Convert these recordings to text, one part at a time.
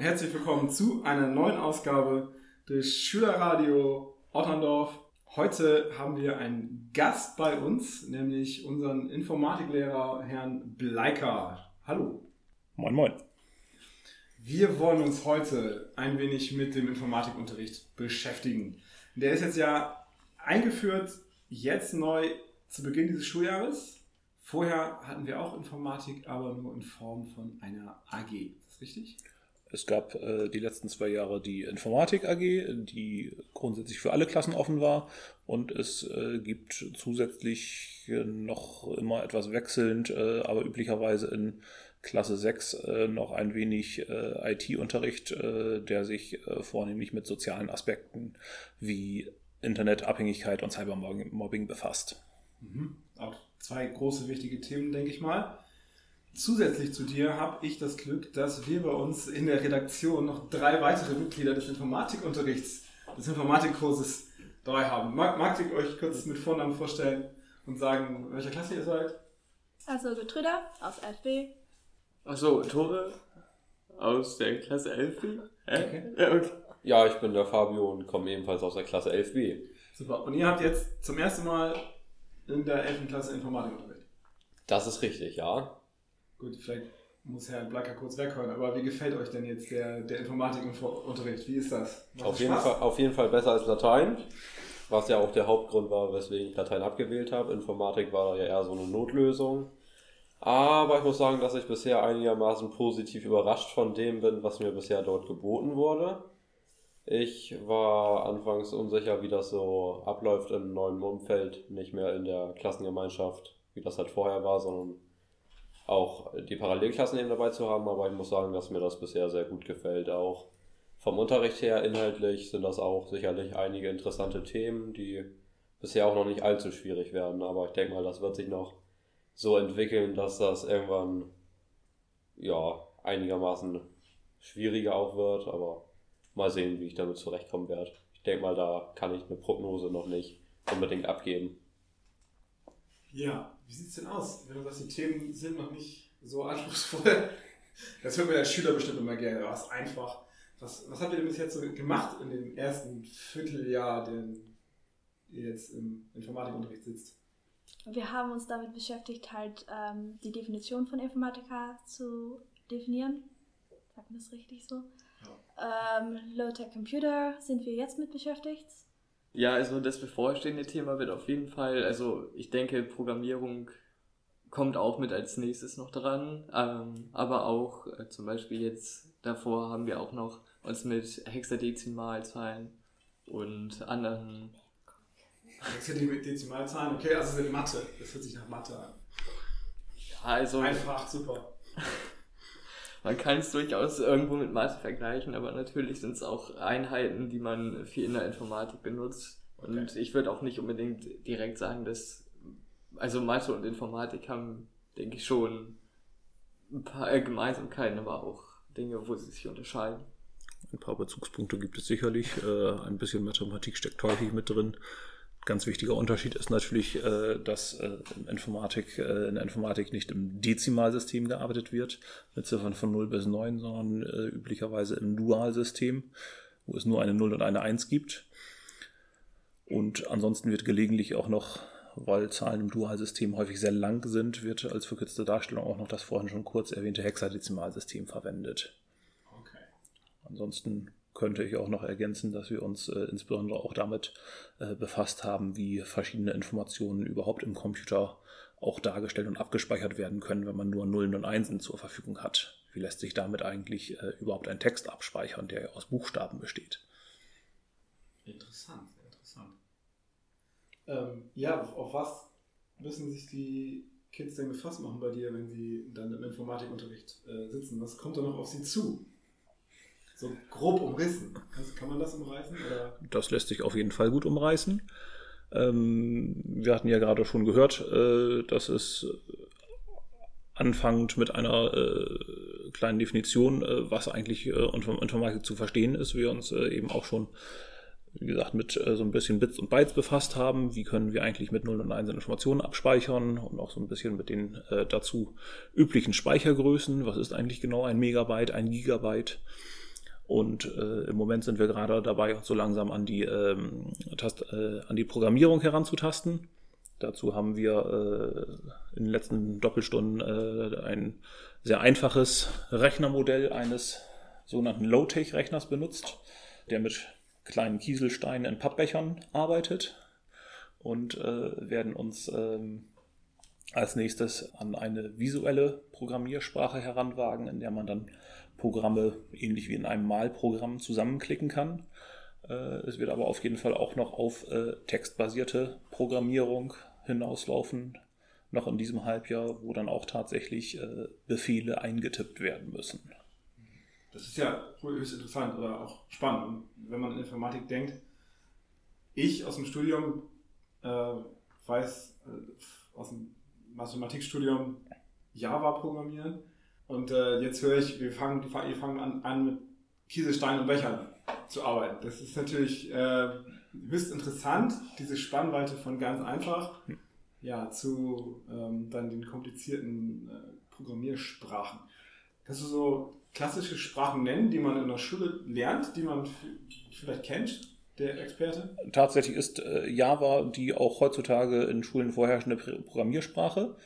Herzlich willkommen zu einer neuen Ausgabe des Schülerradio Otterndorf. Heute haben wir einen Gast bei uns, nämlich unseren Informatiklehrer Herrn Bleiker. Hallo. Moin, moin. Wir wollen uns heute ein wenig mit dem Informatikunterricht beschäftigen. Der ist jetzt ja eingeführt, jetzt neu zu Beginn dieses Schuljahres. Vorher hatten wir auch Informatik, aber nur in Form von einer AG. Ist das richtig? Es gab äh, die letzten zwei Jahre die Informatik AG, die grundsätzlich für alle Klassen offen war. Und es äh, gibt zusätzlich noch immer etwas wechselnd, äh, aber üblicherweise in Klasse 6 äh, noch ein wenig äh, IT-Unterricht, äh, der sich vornehmlich mit sozialen Aspekten wie Internetabhängigkeit und Cybermobbing befasst. Mhm. Auch zwei große wichtige Themen, denke ich mal. Zusätzlich zu dir habe ich das Glück, dass wir bei uns in der Redaktion noch drei weitere Mitglieder des Informatikunterrichts, des Informatikkurses dabei haben. Mag, mag ich euch kurz mit Vornamen vorstellen und sagen, welcher Klasse ihr seid? Also Getrüder aus 11b. Achso, Tore aus der Klasse 11b. Okay. Ja, okay. Ja, ich bin der Fabio und komme ebenfalls aus der Klasse 11b. Super. Und ihr habt jetzt zum ersten Mal in der 11. Klasse Informatikunterricht. Das ist richtig, ja. Gut, vielleicht muss Herr Blacker kurz weghören, aber wie gefällt euch denn jetzt der, der Informatikunterricht? Wie ist das? Macht Auf jeden? Fall, auf jeden Fall besser als Latein, was ja auch der Hauptgrund war, weswegen ich Latein abgewählt habe. Informatik war ja eher so eine Notlösung. Aber ich muss sagen, dass ich bisher einigermaßen positiv überrascht von dem bin, was mir bisher dort geboten wurde. Ich war anfangs unsicher, wie das so abläuft im neuen Umfeld, nicht mehr in der Klassengemeinschaft, wie das halt vorher war, sondern auch die Parallelklassen eben dabei zu haben, aber ich muss sagen, dass mir das bisher sehr gut gefällt. Auch vom Unterricht her inhaltlich sind das auch sicherlich einige interessante Themen, die bisher auch noch nicht allzu schwierig werden, aber ich denke mal, das wird sich noch so entwickeln, dass das irgendwann ja einigermaßen schwieriger auch wird, aber mal sehen, wie ich damit zurechtkommen werde. Ich denke mal, da kann ich eine Prognose noch nicht unbedingt abgeben. Ja, wie sieht es denn aus? Wenn du sagst, die Themen sind noch nicht so anspruchsvoll. Das hört man als Schüler bestimmt immer gerne. Aber es ist einfach. Was, was habt ihr denn bis jetzt so gemacht in dem ersten Vierteljahr, den ihr jetzt im Informatikunterricht sitzt? Wir haben uns damit beschäftigt, halt ähm, die Definition von Informatiker zu definieren. Sagt man das richtig so? Ähm, Low-Tech Computer sind wir jetzt mit beschäftigt. Ja, also das bevorstehende Thema wird auf jeden Fall, also ich denke, Programmierung kommt auch mit als nächstes noch dran, ähm, aber auch äh, zum Beispiel jetzt davor haben wir auch noch uns mit Hexadezimalzahlen und anderen, Dezimalzahlen, okay, also sind Mathe. Das hört sich nach Mathe an. ja, also Einfach, super. Man kann es durchaus irgendwo mit Mathe vergleichen, aber natürlich sind es auch Einheiten, die man viel in der Informatik benutzt. Und Okay. ich würde auch nicht unbedingt direkt sagen, dass, also Mathe und Informatik haben, denke ich, schon ein paar äh, Gemeinsamkeiten, aber auch Dinge, wo sie sich unterscheiden. Ein paar Bezugspunkte gibt es sicherlich. Äh, ein bisschen Mathematik steckt häufig mit drin. Ganz wichtiger Unterschied ist natürlich, äh, dass äh, in, Informatik, äh, in der Informatik nicht im Dezimalsystem gearbeitet wird, mit Ziffern von 0 bis 9, sondern äh, üblicherweise im Dualsystem, wo es nur eine 0 und eine 1 gibt. Und ansonsten wird gelegentlich auch noch, weil Zahlen im Dualsystem häufig sehr lang sind, wird als verkürzte Darstellung auch noch das vorhin schon kurz erwähnte Hexadezimalsystem verwendet. Okay. Ansonsten könnte ich auch noch ergänzen, dass wir uns äh, insbesondere auch damit äh, befasst haben, wie verschiedene Informationen überhaupt im Computer auch dargestellt und abgespeichert werden können, wenn man nur Nullen und Einsen zur Verfügung hat. Wie lässt sich damit eigentlich äh, überhaupt ein Text abspeichern, der aus Buchstaben besteht? Interessant, sehr interessant. Ähm, ja, auf, auf was müssen sich die Kids denn gefasst machen bei dir, wenn sie dann im Informatikunterricht äh, sitzen? Was kommt da noch auf sie zu? So grob umrissen. Kann, kann man das umreißen? Oder? Das lässt sich auf jeden Fall gut umreißen. Ähm, wir hatten ja gerade schon gehört, äh, dass es anfangend mit einer äh, kleinen Definition, äh, was eigentlich äh, unter Informatik zu verstehen ist, wir uns äh, eben auch schon, wie gesagt, mit äh, so ein bisschen Bits und Bytes befasst haben. Wie können wir eigentlich mit 0 und 1 Informationen abspeichern und auch so ein bisschen mit den äh, dazu üblichen Speichergrößen. Was ist eigentlich genau ein Megabyte, ein Gigabyte? Und äh, im Moment sind wir gerade dabei, so langsam an die, ähm, Tast äh, an die Programmierung heranzutasten. Dazu haben wir äh, in den letzten Doppelstunden äh, ein sehr einfaches Rechnermodell eines sogenannten Low-Tech-Rechners benutzt, der mit kleinen Kieselsteinen in Pappbechern arbeitet und äh, werden uns ähm, als nächstes an eine visuelle Programmiersprache heranwagen, in der man dann Programme ähnlich wie in einem Malprogramm zusammenklicken kann. Äh, es wird aber auf jeden Fall auch noch auf äh, textbasierte Programmierung hinauslaufen, noch in diesem Halbjahr, wo dann auch tatsächlich äh, Befehle eingetippt werden müssen. Das ist ja höchst interessant oder auch spannend. Und wenn man in Informatik denkt, ich aus dem Studium äh, weiß, äh, aus dem Mathematikstudium Java programmieren und äh, jetzt höre ich, wir fangen, wir fangen an, an mit Kieselsteinen und Bechern zu arbeiten. Das ist natürlich äh, höchst interessant, diese Spannweite von ganz einfach ja, zu ähm, dann den komplizierten äh, Programmiersprachen. Kannst du so klassische Sprachen nennen, die man in der Schule lernt, die man vielleicht kennt, der Experte? Tatsächlich ist äh, Java die auch heutzutage in Schulen vorherrschende Programmiersprache.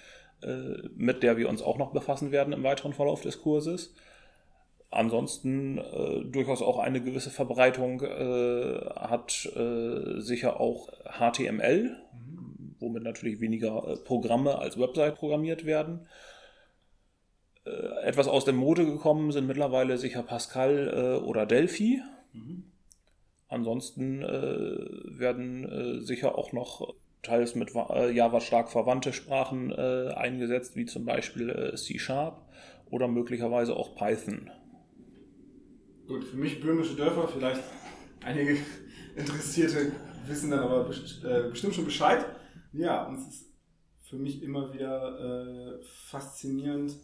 Äh, mit der wir uns auch noch befassen werden im weiteren Verlauf des Kurses. Ansonsten äh, durchaus auch eine gewisse Verbreitung äh, hat äh, sicher auch HTML, mhm. womit natürlich weniger äh, Programme als Website programmiert werden. Äh, etwas aus der Mode gekommen sind mittlerweile sicher Pascal oder Delphi. Mhm. Ansonsten werden sicher auch noch teils mit äh, Java stark verwandte Sprachen äh, eingesetzt, wie zum Beispiel äh, C-Sharp oder möglicherweise auch Python. Gut, für mich böhmische Dörfer, vielleicht einige Interessierte wissen dann aber äh, bestimmt schon Bescheid. Ja, und es ist für mich immer wieder äh, faszinierend,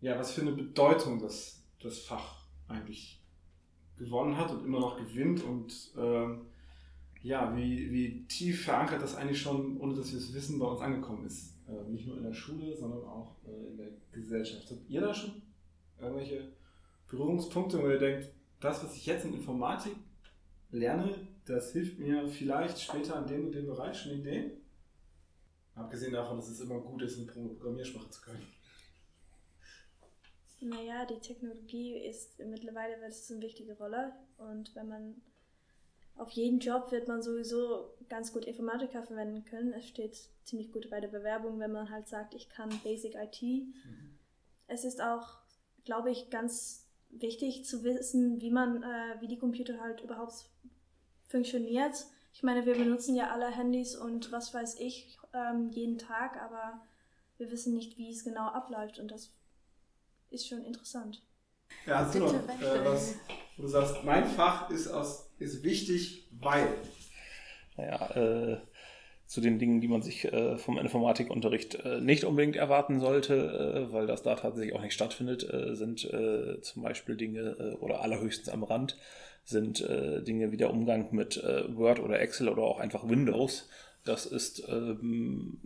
ja, was für eine Bedeutung das, das Fach eigentlich gewonnen hat und immer noch gewinnt und ähm, ja, wie, wie tief verankert das eigentlich schon, ohne dass wir es wissen, bei uns angekommen ist. Äh, nicht nur in der Schule, sondern auch äh, in der Gesellschaft. Habt ihr da schon irgendwelche Berührungspunkte, wo ihr denkt, das, was ich jetzt in Informatik lerne, das hilft mir vielleicht später an dem und dem Bereich schon Ideen? Abgesehen davon, dass es immer gut ist, eine Programmiersprache zu können. Naja, die Technologie ist mittlerweile wird es eine wichtige Rolle und wenn man auf jeden Job wird man sowieso ganz gut Informatiker verwenden können. Es steht ziemlich gut bei der Bewerbung, wenn man halt sagt, ich kann Basic IT. Mhm. Es ist auch, glaube ich, ganz wichtig zu wissen, wie man, äh, wie die Computer halt überhaupt funktioniert. Ich meine, wir benutzen ja alle Handys und was weiß ich ähm, jeden Tag, aber wir wissen nicht, wie es genau abläuft und das ist schon interessant. Ja, hast du noch äh, was, wo du sagst, mein Fach ist, aus, ist wichtig, weil. Naja, äh, zu den Dingen, die man sich äh, vom Informatikunterricht äh, nicht unbedingt erwarten sollte, äh, weil das da tatsächlich auch nicht stattfindet, äh, sind äh, zum Beispiel Dinge äh, oder allerhöchstens am Rand sind äh, Dinge wie der Umgang mit äh, Word oder Excel oder auch einfach Windows. Das ist ähm,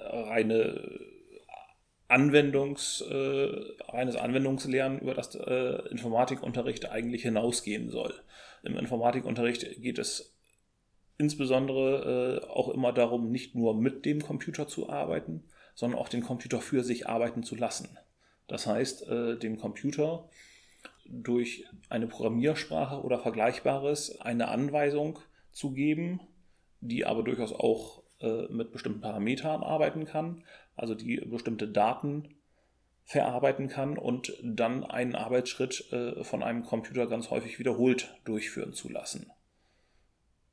reine Anwendungs, äh, reines Anwendungslernen, über das äh, Informatikunterricht eigentlich hinausgehen soll. Im Informatikunterricht geht es insbesondere äh, auch immer darum, nicht nur mit dem Computer zu arbeiten, sondern auch den Computer für sich arbeiten zu lassen. Das heißt, äh, dem Computer durch eine Programmiersprache oder Vergleichbares eine Anweisung zu geben, die aber durchaus auch äh, mit bestimmten Parametern arbeiten kann, also die bestimmte Daten verarbeiten kann und dann einen Arbeitsschritt äh, von einem Computer ganz häufig wiederholt durchführen zu lassen.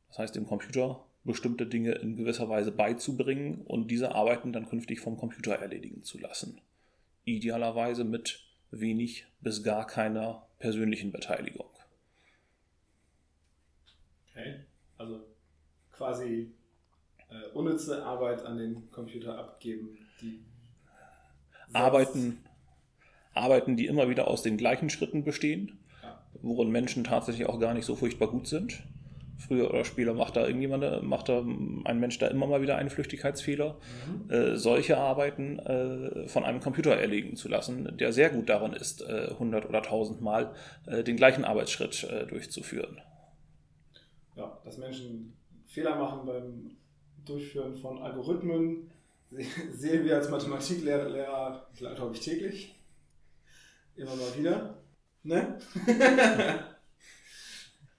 Das heißt, dem Computer bestimmte Dinge in gewisser Weise beizubringen und diese Arbeiten dann künftig vom Computer erledigen zu lassen. Idealerweise mit wenig bis gar keiner persönlichen Beteiligung. Okay, also quasi äh, unnütze Arbeit an den Computer abgeben. Die Arbeiten, Arbeiten, die immer wieder aus den gleichen Schritten bestehen, ja. worin Menschen tatsächlich auch gar nicht so furchtbar gut sind. Früher oder später macht da irgendjemand, macht da ein Mensch da immer mal wieder einen Flüchtigkeitsfehler. Mhm. Äh, solche Arbeiten äh, von einem Computer erlegen zu lassen, der sehr gut darin ist, äh, 100 oder 1000 Mal äh, den gleichen Arbeitsschritt äh, durchzuführen. Ja, dass Menschen Fehler machen beim Durchführen von Algorithmen, sehen wir als Mathematiklehrer, glaube ich, täglich. Immer mal wieder. Ne?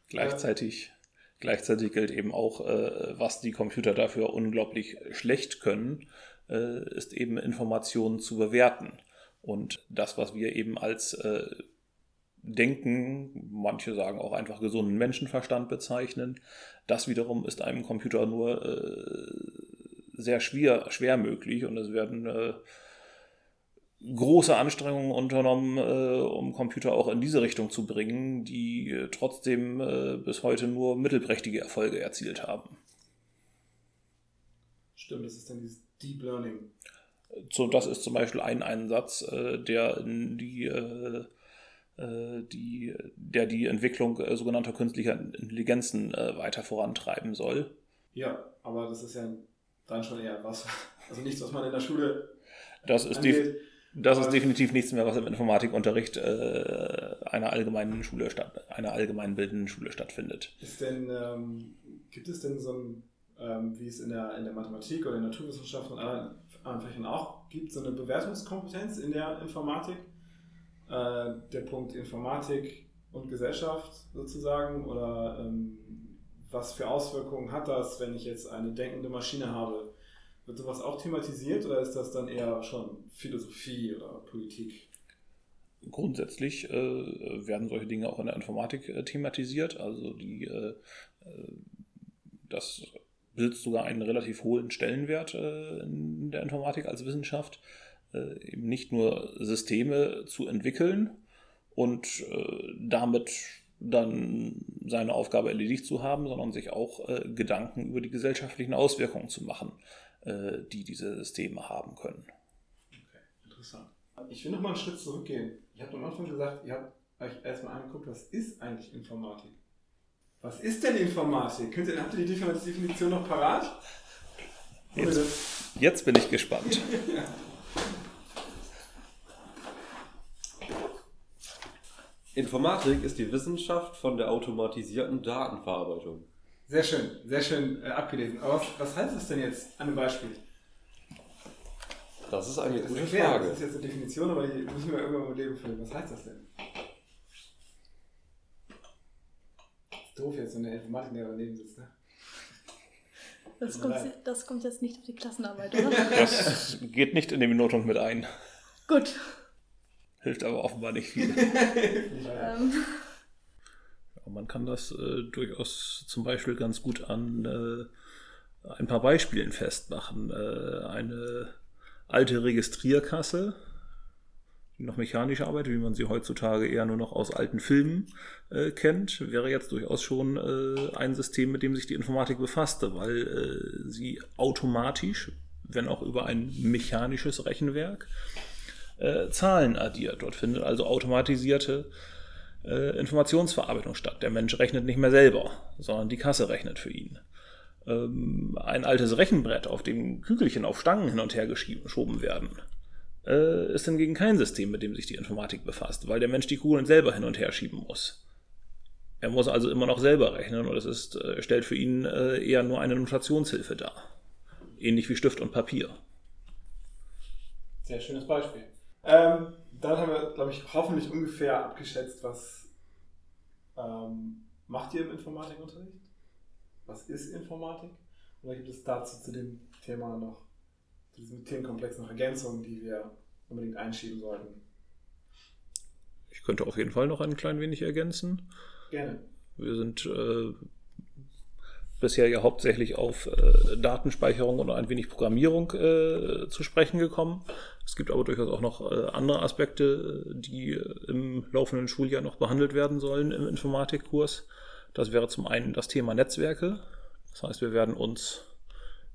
Gleichzeitig, gleichzeitig gilt eben auch, äh, was die Computer dafür unglaublich schlecht können, äh, ist eben Informationen zu bewerten. Und das, was wir eben als äh, Denken, manche sagen auch einfach gesunden Menschenverstand bezeichnen, das wiederum ist einem Computer nur äh, sehr schwer, schwer möglich und es werden äh, große Anstrengungen unternommen, äh, um Computer auch in diese Richtung zu bringen, die äh, trotzdem äh, bis heute nur mittelprächtige Erfolge erzielt haben. Stimmt, das ist dann dieses Deep Learning. So, das ist zum Beispiel ein Einsatz, äh, der in die, die, der die Entwicklung sogenannter künstlicher Intelligenzen weiter vorantreiben soll. Ja, aber das ist ja dann schon eher was, also nichts, was man in der Schule das ist angeht. das ist definitiv nichts mehr, was im Informatikunterricht äh, einer allgemeinen Schule statt, einer allgemein bildenden Schule stattfindet. Ist denn, ähm, gibt es denn so ein, ähm, wie es in der, in der Mathematik oder in der Naturwissenschaft und anderen Fächern auch gibt, so eine Bewertungskompetenz in der Informatik? Äh, der Punkt Informatik und Gesellschaft sozusagen oder ähm, was für Auswirkungen hat das, wenn ich jetzt eine denkende Maschine habe? Wird sowas auch thematisiert oder ist das dann eher schon Philosophie oder Politik? Grundsätzlich äh, werden solche Dinge auch in der Informatik äh, thematisiert. Also die, äh, äh das besitzt sogar einen relativ hohen Stellenwert äh, in der Informatik als Wissenschaft, eben nicht nur Systeme zu entwickeln und damit dann seine Aufgabe erledigt zu haben, sondern sich auch Gedanken über die gesellschaftlichen Auswirkungen zu machen. Äh, die diese Systeme haben können. Okay, interessant. Ich will noch mal einen Schritt zurückgehen. Ich habe am Anfang gesagt, ihr habt euch erstmal angeguckt, was ist eigentlich Informatik? Was ist denn Informatik? Könnt ihr, habt ihr die Definition noch parat? Jetzt, jetzt bin ich gespannt. ja. Informatik ist die Wissenschaft von der automatisierten Datenverarbeitung. Sehr schön, sehr schön äh, abgelesen. Aber was, was heißt das denn jetzt an einem Beispiel? Das ist eine das gute ist Frage. Das ist jetzt eine Definition, aber die müssen wir irgendwann mit Leben füllen. Was heißt das denn? Das ist doof jetzt, wenn der Informatiklehrer daneben sitzt, ne? Das kommt, das kommt, jetzt nicht auf die Klassenarbeit, oder? Das geht nicht in die Benotung mit ein. Gut. Hilft aber offenbar nicht viel. ähm. Man kann das äh, durchaus zum Beispiel ganz gut an äh, ein paar Beispielen festmachen. Äh, eine alte Registrierkasse, die noch mechanisch arbeitet, wie man sie heutzutage eher nur noch aus alten Filmen äh, kennt, wäre jetzt durchaus schon äh, ein System, mit dem sich die Informatik befasste, weil äh, sie automatisch, wenn auch über ein mechanisches Rechenwerk, Zahlen addiert. Dort findet also automatisierte äh, Informationsverarbeitung statt. Der Mensch rechnet nicht mehr selber, sondern die Kasse rechnet für ihn. Ähm, ein altes Rechenbrett, auf dem Kügelchen auf Stangen hin und her geschoben werden, äh, ist hingegen kein System, mit dem sich die Informatik befasst, weil der Mensch die Kugeln selber hin und her schieben muss. Er muss also immer noch selber rechnen und es ist, äh, stellt für ihn äh, eher nur eine Notationshilfe dar. Ähnlich wie Stift und Papier. Sehr schönes Beispiel. Ähm, dann haben wir, glaube ich, hoffentlich ungefähr abgeschätzt, was ähm, macht ihr im Informatikunterricht? Was ist Informatik? Oder gibt es dazu zu dem Thema noch, zu diesem Themenkomplex noch Ergänzungen, die wir unbedingt einschieben sollten? Ich könnte auf jeden Fall noch ein klein wenig ergänzen. Gerne. Wir sind äh, bisher ja hauptsächlich auf äh, Datenspeicherung und ein wenig Programmierung äh, zu sprechen gekommen. Es gibt aber durchaus auch noch äh, andere Aspekte, die im laufenden Schuljahr noch behandelt werden sollen im Informatikkurs. Das wäre zum einen das Thema Netzwerke. Das heißt, wir werden uns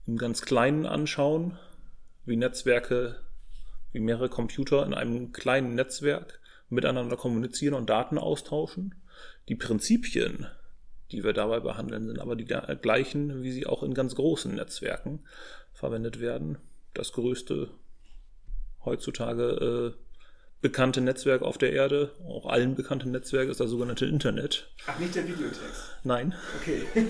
im ganz Kleinen anschauen, wie Netzwerke, wie mehrere Computer in einem kleinen Netzwerk miteinander kommunizieren und Daten austauschen. Die Prinzipien, die wir dabei behandeln, sind aber die gleichen, wie sie auch in ganz großen Netzwerken verwendet werden. Das größte heutzutage äh, bekannte Netzwerk auf der Erde, auch allen bekannten Netzwerk, ist das sogenannte Internet. Ach, nicht der Videotext? Nein. Okay.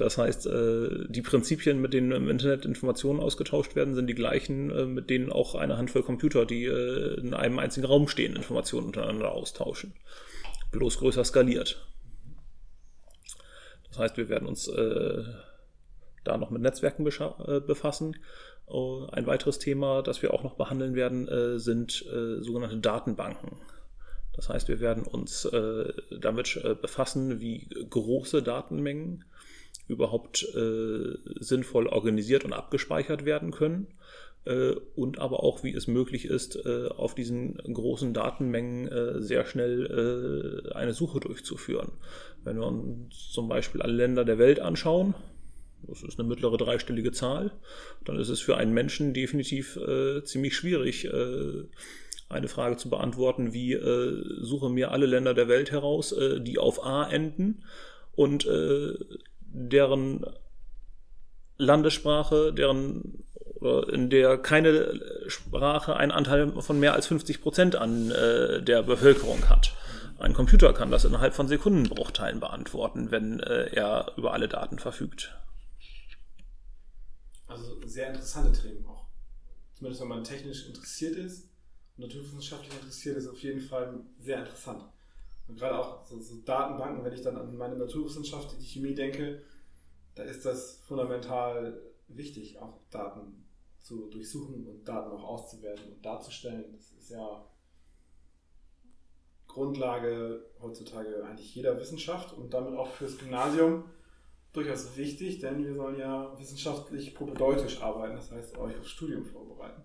Das heißt, äh, die Prinzipien, mit denen im Internet Informationen ausgetauscht werden, sind die gleichen, äh, mit denen auch eine Handvoll Computer, die äh, in einem einzigen Raum stehen, Informationen untereinander austauschen. Bloß größer skaliert. Das heißt, wir werden uns da noch mit Netzwerken befassen. Ein weiteres Thema, das wir auch noch behandeln werden, sind sogenannte Datenbanken. Das heißt, wir werden uns damit befassen, wie große Datenmengen überhaupt äh, sinnvoll organisiert und abgespeichert werden können äh, und aber auch, wie es möglich ist, äh, auf diesen großen Datenmengen äh, sehr schnell äh, eine Suche durchzuführen. Wenn wir uns zum Beispiel alle Länder der Welt anschauen, das ist eine mittlere dreistellige Zahl, dann ist es für einen Menschen definitiv äh, ziemlich schwierig, eine Frage zu beantworten, wie suche mir alle Länder der Welt heraus, die auf A enden und deren Landessprache, deren in der keine Sprache einen Anteil von mehr als 50 Prozent an äh, der Bevölkerung hat. Ein Computer kann das innerhalb von Sekundenbruchteilen beantworten, wenn äh, er über alle Daten verfügt. Also sehr interessante Themen auch. Zumindest wenn man technisch interessiert ist naturwissenschaftlich interessiert ist, auf jeden Fall sehr interessant. Und gerade auch so, so Datenbanken, wenn ich dann an meine Naturwissenschaft, die Chemie denke, da ist das fundamental wichtig, auch Daten zu durchsuchen und Daten auch auszuwerten und darzustellen. Das ist ja Grundlage heutzutage eigentlich jeder Wissenschaft und damit auch fürs Gymnasium durchaus wichtig, denn wir sollen ja wissenschaftlich propedeutisch arbeiten, das heißt euch aufs Studium vorbereiten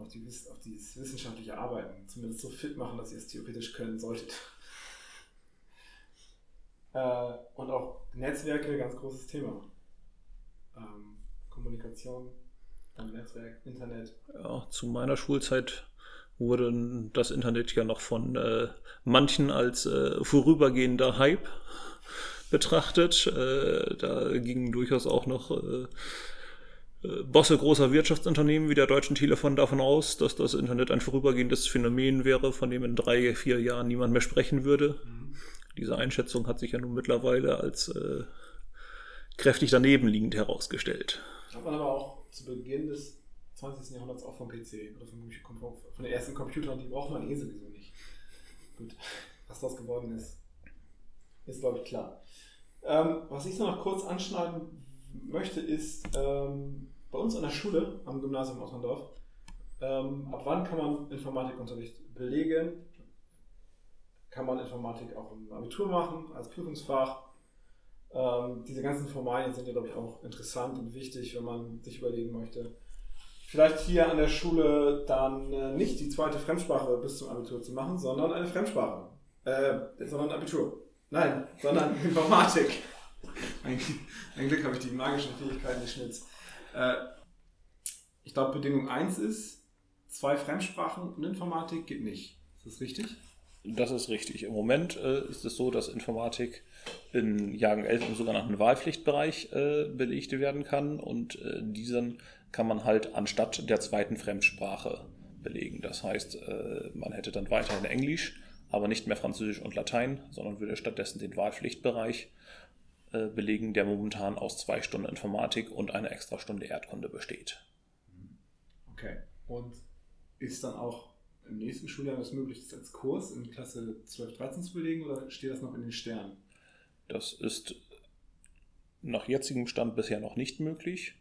auf, die, auf dieses wissenschaftliche Arbeiten zumindest so fit machen, dass ihr es theoretisch können solltet. Äh, und auch Netzwerke, ganz großes Thema. Kommunikation am Netzwerk, Internet. Ja, zu meiner Schulzeit wurde das Internet ja noch von äh, manchen als äh, vorübergehender Hype betrachtet. Äh, da gingen durchaus auch noch äh, äh, Bosse großer Wirtschaftsunternehmen wie der Deutschen Telefon davon aus, dass das Internet ein vorübergehendes Phänomen wäre, von dem in drei, vier Jahren niemand mehr sprechen würde. Mhm. Diese Einschätzung hat sich ja nun mittlerweile als äh, kräftig daneben liegend herausgestellt. Hat man aber auch zu Beginn des 20. Jahrhunderts auch vom PC oder von, von den ersten Computern, die braucht man eh sowieso nicht. Gut, was das geworden ist, ist glaube ich klar. Ähm, was ich noch kurz anschneiden möchte, ist ähm, bei uns an der Schule, am Gymnasium Otterndorf, ähm, ab wann kann man Informatikunterricht belegen? Kann man Informatik auch im Abitur machen, als Prüfungsfach? Ähm, diese ganzen Formalien sind ja, glaube ich, auch interessant und wichtig, wenn man sich überlegen möchte, vielleicht hier an der Schule dann äh, nicht die zweite Fremdsprache bis zum Abitur zu machen, sondern eine Fremdsprache. Äh, sondern Abitur. Nein, sondern Informatik. Ein, ein Glück habe ich die magischen Fähigkeiten des Schnitts. Äh, ich glaube, Bedingung 1 ist, zwei Fremdsprachen und Informatik geht nicht. Ist das richtig? Das ist richtig. Im Moment äh, ist es so, dass Informatik in Jahrgang 11 im sogenannten Wahlpflichtbereich äh, belegt werden kann und äh, diesen kann man halt anstatt der zweiten Fremdsprache belegen. Das heißt, äh, man hätte dann weiterhin Englisch, aber nicht mehr Französisch und Latein, sondern würde stattdessen den Wahlpflichtbereich äh, belegen, der momentan aus zwei Stunden Informatik und einer extra Stunde Erdkunde besteht. Okay. Und ist dann auch im nächsten Schuljahr es möglich, das als Kurs in Klasse 12, 13 zu belegen oder steht das noch in den Sternen? Das ist nach jetzigem Stand bisher noch nicht möglich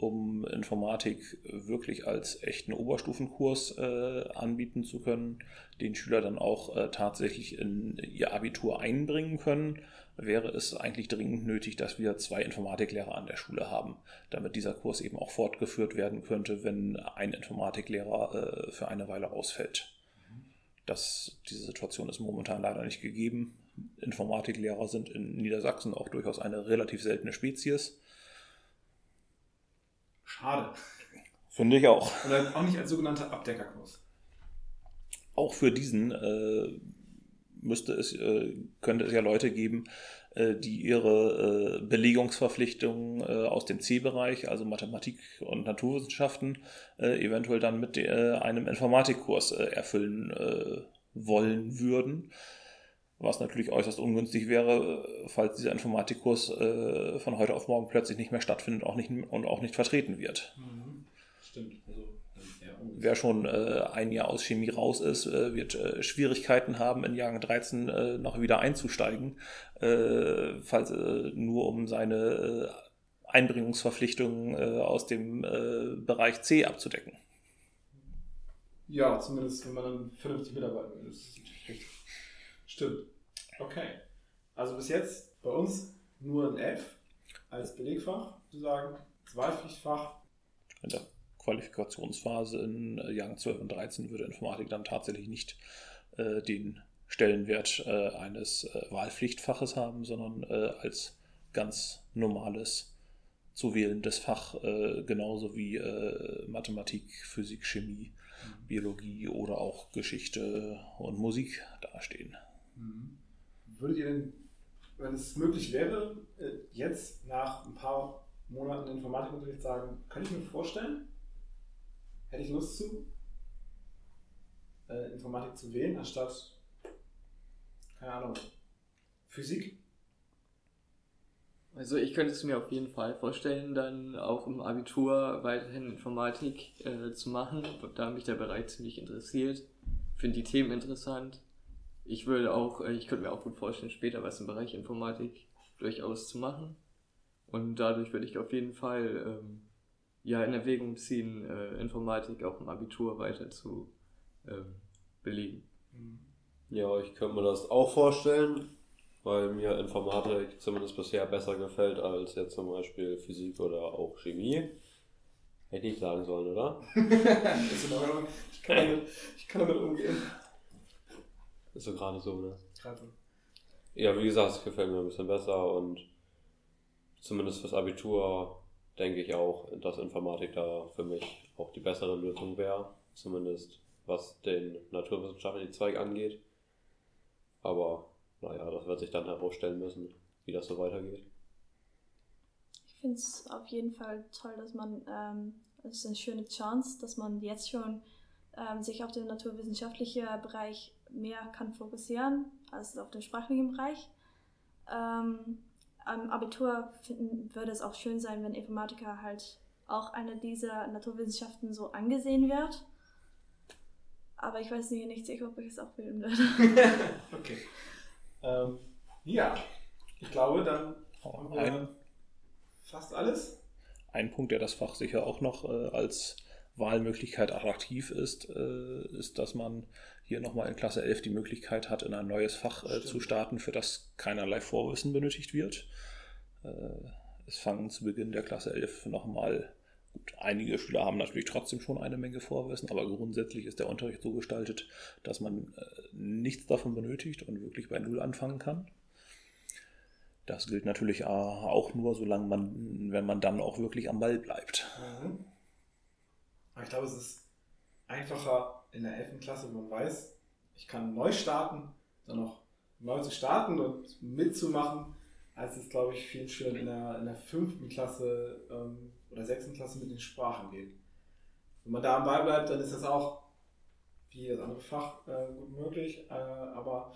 um Informatik wirklich als echten Oberstufenkurs äh, anbieten zu können, den Schüler dann auch äh, tatsächlich in ihr Abitur einbringen können, wäre es eigentlich dringend nötig, dass wir zwei Informatiklehrer an der Schule haben, damit dieser Kurs eben auch fortgeführt werden könnte, wenn ein Informatiklehrer äh, für eine Weile ausfällt. Das, diese Situation ist momentan leider nicht gegeben. Informatiklehrer sind in Niedersachsen auch durchaus eine relativ seltene Spezies Schade. Finde ich auch. Oder auch nicht als sogenannter Abdeckerkurs. Auch für diesen äh, müsste es, äh, könnte es ja Leute geben, äh, die ihre äh, Belegungsverpflichtungen äh, aus dem C-Bereich, also Mathematik und Naturwissenschaften, äh, eventuell dann mit einem Informatikkurs erfüllen wollen würden. Was natürlich äußerst ungünstig wäre, äh, falls dieser Informatikkurs äh, von heute auf morgen plötzlich nicht mehr stattfindet auch nicht, und auch nicht vertreten wird. Mhm. Stimmt. Also, ja, Wer schon äh, ein Jahr aus Chemie raus ist, äh, wird äh, Schwierigkeiten haben, in Jahrgang 13 äh, noch wieder einzusteigen, falls nur um seine Einbringungsverpflichtungen aus dem Bereich C abzudecken. Ja, zumindest wenn man dann vernünftig mitarbeiten will. Das ist. Stimmt. Okay. Also bis jetzt bei uns nur ein F als Belegfach, sozusagen. Wahlpflichtfach. In der Qualifikationsphase in äh, Jahren 12 und 13 würde Informatik dann tatsächlich nicht äh, den Stellenwert äh, eines äh, Wahlpflichtfaches haben, sondern äh, als ganz normales zu wählendes Fach, äh, genauso wie äh, Mathematik, Physik, Chemie, Biologie oder auch Geschichte und Musik dastehen. Würdet ihr denn, wenn es möglich wäre, äh, jetzt nach ein paar Monaten Informatikunterricht sagen, kann ich mir vorstellen, hätte ich Lust zu, äh, Informatik zu wählen, anstatt, keine Ahnung, Physik? Also ich könnte es mir auf jeden Fall vorstellen, dann auch im Abitur weiterhin Informatik äh, zu machen, da mich der Bereich ziemlich interessiert. Finde die Themen interessant. Ich würde auch, äh, ich könnte mir auch gut vorstellen, später was im Bereich Informatik durchaus zu machen. Und dadurch würde ich auf jeden Fall ähm, ja in Erwägung ziehen, äh, Informatik auch im Abitur weiter zu ähm, belegen. Ja, ich könnte mir das auch vorstellen, weil mir Informatik zumindest bisher besser gefällt als jetzt zum Beispiel Physik oder auch Chemie. Hätte ich sagen sollen, oder? Ich, kann damit, ich kann damit umgehen. Ist so gerade so, ne? Gerade. Ja, wie gesagt, es gefällt mir ein bisschen besser und zumindest fürs Abitur denke ich auch, dass Informatik da für mich auch die bessere Lösung wäre. Zumindest was den naturwissenschaftlichen Zweig angeht. Aber naja, das wird sich dann herausstellen müssen, wie das so weitergeht. Ich finde es auf jeden Fall toll, dass man, ähm, es ist eine schöne Chance, dass man jetzt schon ähm, sich auf den naturwissenschaftlichen Bereich mehr kann fokussieren als auf den sprachlichen Bereich. Ähm, am Abitur finden, würde es auch schön sein, wenn Informatiker halt auch eine dieser Naturwissenschaften so angesehen wird. Aber ich weiß nicht, nicht sicher, ob ich es auch wählen würde. okay. Ähm, ja, ich glaube, dann haben wir Ein, fast alles. ein Punkt, der das Fach sicher auch noch äh, als Wahlmöglichkeit attraktiv ist, äh, ist, dass man hier nochmal in Klasse 11 die Möglichkeit hat, in ein neues Fach äh, zu starten, für das keinerlei Vorwissen benötigt wird. Äh, es fangen zu Beginn der Klasse 11 nochmal, gut, einige Schüler haben natürlich trotzdem schon eine Menge Vorwissen, aber grundsätzlich ist der Unterricht so gestaltet, dass man äh, nichts davon benötigt und wirklich bei Null anfangen kann. Das gilt natürlich äh, auch nur, solange man, wenn man dann auch wirklich am Ball bleibt. Mhm. Aber ich glaube, es ist einfacher in der 11. Klasse, man weiß, ich kann neu starten, dann noch neu zu starten und mitzumachen, als es, glaube ich, vielen Schülern in der, in der 5. Klasse ähm, oder 6. Klasse mit den Sprachen geht. Wenn man da am Ball bleibt, dann ist das auch wie das andere Fach äh, gut möglich. Äh, aber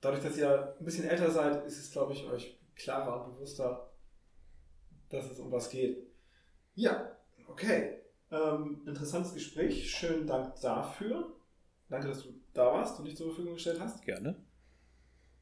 dadurch, dass ihr ein bisschen älter seid, ist es, glaube ich, euch klarer und bewusster, dass es um was geht. Ja, okay. Ähm, interessantes Gespräch. Schönen Dank dafür. Danke, dass du da warst und dich zur Verfügung gestellt hast. Gerne.